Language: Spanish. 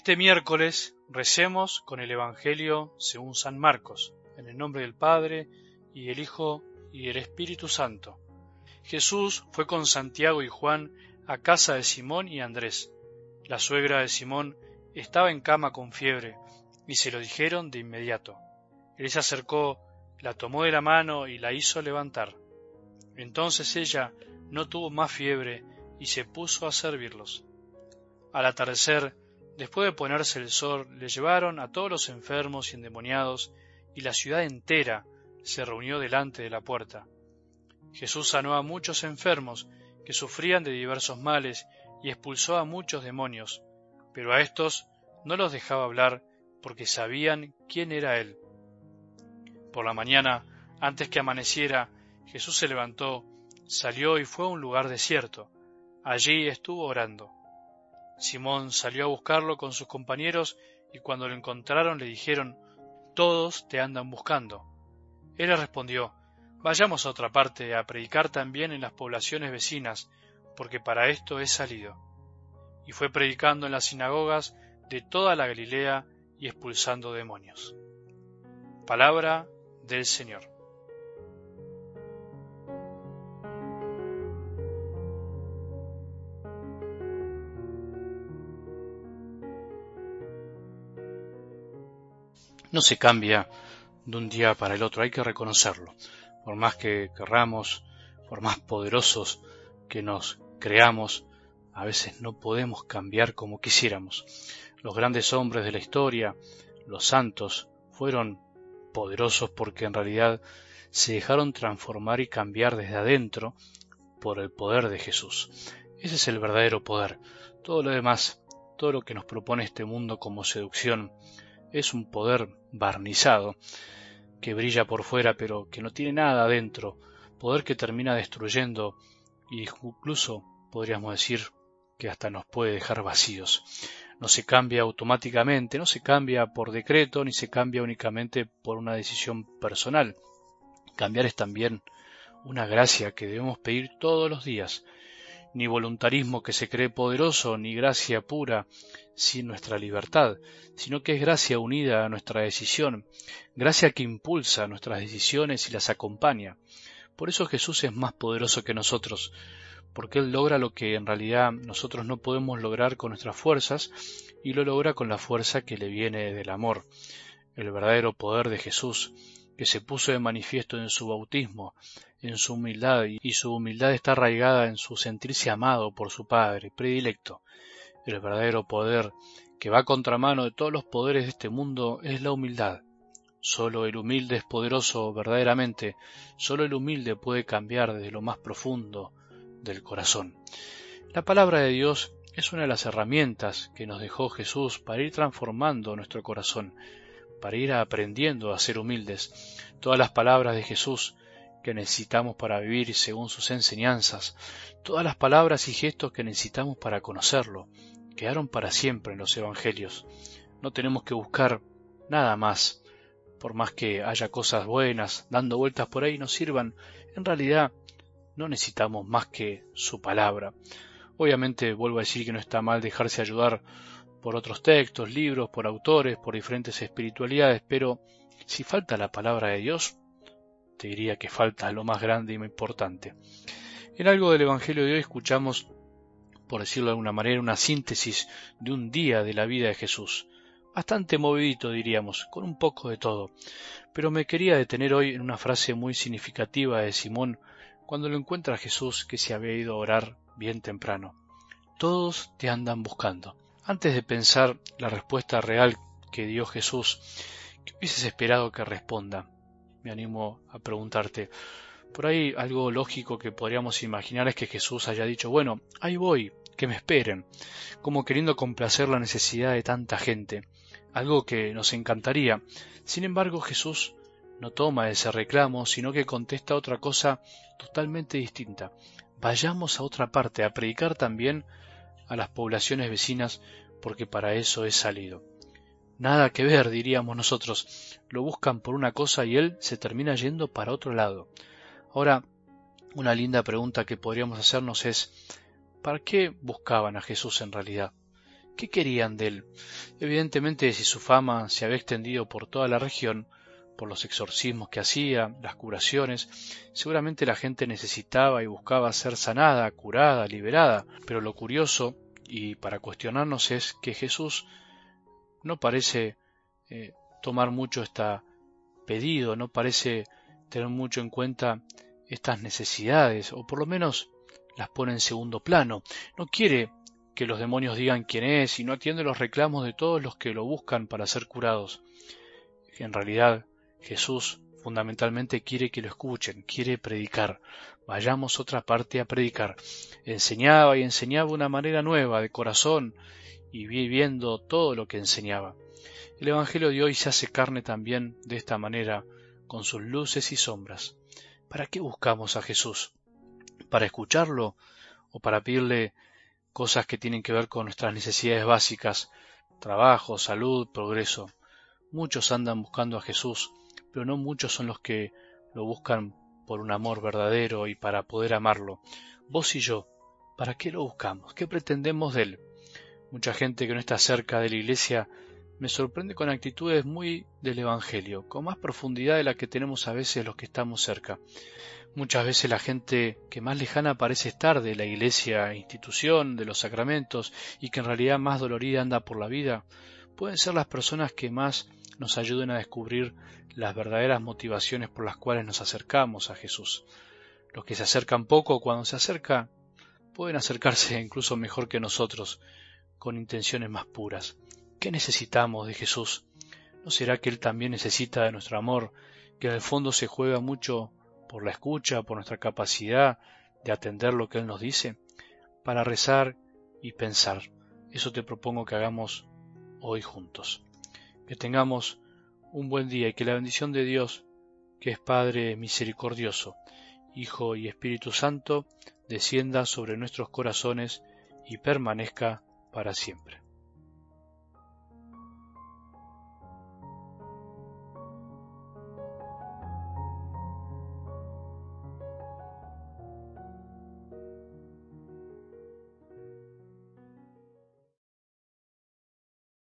este miércoles recemos con el Evangelio según San Marcos, en el nombre del Padre, y del Hijo, y del Espíritu Santo. Jesús fue con Santiago y Juan a casa de Simón y Andrés. La suegra de Simón estaba en cama con fiebre, y se lo dijeron de inmediato. Él se acercó, la tomó de la mano y la hizo levantar. Entonces ella no tuvo más fiebre y se puso a servirlos. Al atardecer, después de ponerse el sol, le llevaron a todos los enfermos y endemoniados, y la ciudad entera se reunió delante de la puerta. Jesús sanó a muchos enfermos que sufrían de diversos males y expulsó a muchos demonios, pero a estos no los dejaba hablar porque sabían quién era Él. Por la mañana, antes que amaneciera, Jesús se levantó, salió y fue a un lugar desierto. Allí estuvo orando. Simón salió a buscarlo con sus compañeros y cuando lo encontraron le dijeron, Todos te andan buscando. Él le respondió, Vayamos a otra parte a predicar también en las poblaciones vecinas, porque para esto he salido. Y fue predicando en las sinagogas de toda la Galilea y expulsando demonios. Palabra del Señor. No se cambia de un día para el otro, hay que reconocerlo. Por más que querramos, por más poderosos que nos creamos, a veces no podemos cambiar como quisiéramos. Los grandes hombres de la historia, los santos, fueron poderosos porque en realidad se dejaron transformar y cambiar desde adentro por el poder de Jesús. Ese es el verdadero poder. Todo lo demás, todo lo que nos propone este mundo como seducción, es un poder barnizado, que brilla por fuera pero que no tiene nada adentro, poder que termina destruyendo y incluso podríamos decir que hasta nos puede dejar vacíos. No se cambia automáticamente, no se cambia por decreto, ni se cambia únicamente por una decisión personal. Cambiar es también una gracia que debemos pedir todos los días, ni voluntarismo que se cree poderoso, ni gracia pura sin nuestra libertad, sino que es gracia unida a nuestra decisión, gracia que impulsa nuestras decisiones y las acompaña. Por eso Jesús es más poderoso que nosotros, porque Él logra lo que en realidad nosotros no podemos lograr con nuestras fuerzas y lo logra con la fuerza que le viene del amor. El verdadero poder de Jesús, que se puso de manifiesto en su bautismo, en su humildad, y su humildad está arraigada en su sentirse amado por su Padre, predilecto. El verdadero poder que va contramano de todos los poderes de este mundo es la humildad. Solo el humilde es poderoso verdaderamente, solo el humilde puede cambiar desde lo más profundo del corazón. La palabra de Dios es una de las herramientas que nos dejó Jesús para ir transformando nuestro corazón, para ir aprendiendo a ser humildes. Todas las palabras de Jesús que necesitamos para vivir según sus enseñanzas, todas las palabras y gestos que necesitamos para conocerlo, quedaron para siempre en los Evangelios. No tenemos que buscar nada más, por más que haya cosas buenas dando vueltas por ahí nos sirvan, en realidad no necesitamos más que su palabra. Obviamente vuelvo a decir que no está mal dejarse ayudar por otros textos, libros, por autores, por diferentes espiritualidades, pero si falta la palabra de Dios, te diría que falta lo más grande y más importante. En algo del Evangelio de hoy escuchamos, por decirlo de alguna manera, una síntesis de un día de la vida de Jesús. Bastante movidito, diríamos, con un poco de todo. Pero me quería detener hoy en una frase muy significativa de Simón cuando lo encuentra Jesús que se había ido a orar bien temprano. Todos te andan buscando. Antes de pensar la respuesta real que dio Jesús, ¿qué hubieses esperado que responda? Me animo a preguntarte. Por ahí algo lógico que podríamos imaginar es que Jesús haya dicho, bueno, ahí voy, que me esperen, como queriendo complacer la necesidad de tanta gente, algo que nos encantaría. Sin embargo, Jesús no toma ese reclamo, sino que contesta otra cosa totalmente distinta. Vayamos a otra parte, a predicar también a las poblaciones vecinas, porque para eso he salido. Nada que ver, diríamos nosotros. Lo buscan por una cosa y él se termina yendo para otro lado. Ahora, una linda pregunta que podríamos hacernos es, ¿para qué buscaban a Jesús en realidad? ¿Qué querían de él? Evidentemente, si su fama se había extendido por toda la región, por los exorcismos que hacía, las curaciones, seguramente la gente necesitaba y buscaba ser sanada, curada, liberada, pero lo curioso, y para cuestionarnos, es que Jesús no parece eh, tomar mucho este pedido, no parece tener mucho en cuenta estas necesidades, o por lo menos las pone en segundo plano. No quiere que los demonios digan quién es y no atiende los reclamos de todos los que lo buscan para ser curados. En realidad, Jesús fundamentalmente quiere que lo escuchen, quiere predicar. Vayamos otra parte a predicar. Enseñaba y enseñaba una manera nueva, de corazón, y viviendo todo lo que enseñaba. El Evangelio de hoy se hace carne también de esta manera, con sus luces y sombras. ¿Para qué buscamos a Jesús? ¿Para escucharlo o para pedirle cosas que tienen que ver con nuestras necesidades básicas, trabajo, salud, progreso? Muchos andan buscando a Jesús, pero no muchos son los que lo buscan por un amor verdadero y para poder amarlo. Vos y yo, ¿para qué lo buscamos? ¿Qué pretendemos de él? Mucha gente que no está cerca de la iglesia me sorprende con actitudes muy del Evangelio, con más profundidad de la que tenemos a veces los que estamos cerca. Muchas veces la gente que más lejana parece estar de la iglesia, institución, de los sacramentos, y que en realidad más dolorida anda por la vida, pueden ser las personas que más nos ayuden a descubrir las verdaderas motivaciones por las cuales nos acercamos a Jesús. Los que se acercan poco, cuando se acerca, pueden acercarse incluso mejor que nosotros, con intenciones más puras. ¿Qué necesitamos de Jesús? ¿No será que Él también necesita de nuestro amor, que en el fondo se juega mucho por la escucha, por nuestra capacidad de atender lo que Él nos dice? Para rezar y pensar. Eso te propongo que hagamos hoy juntos que tengamos un buen día y que la bendición de Dios, que es Padre misericordioso, Hijo y Espíritu Santo, descienda sobre nuestros corazones y permanezca para siempre.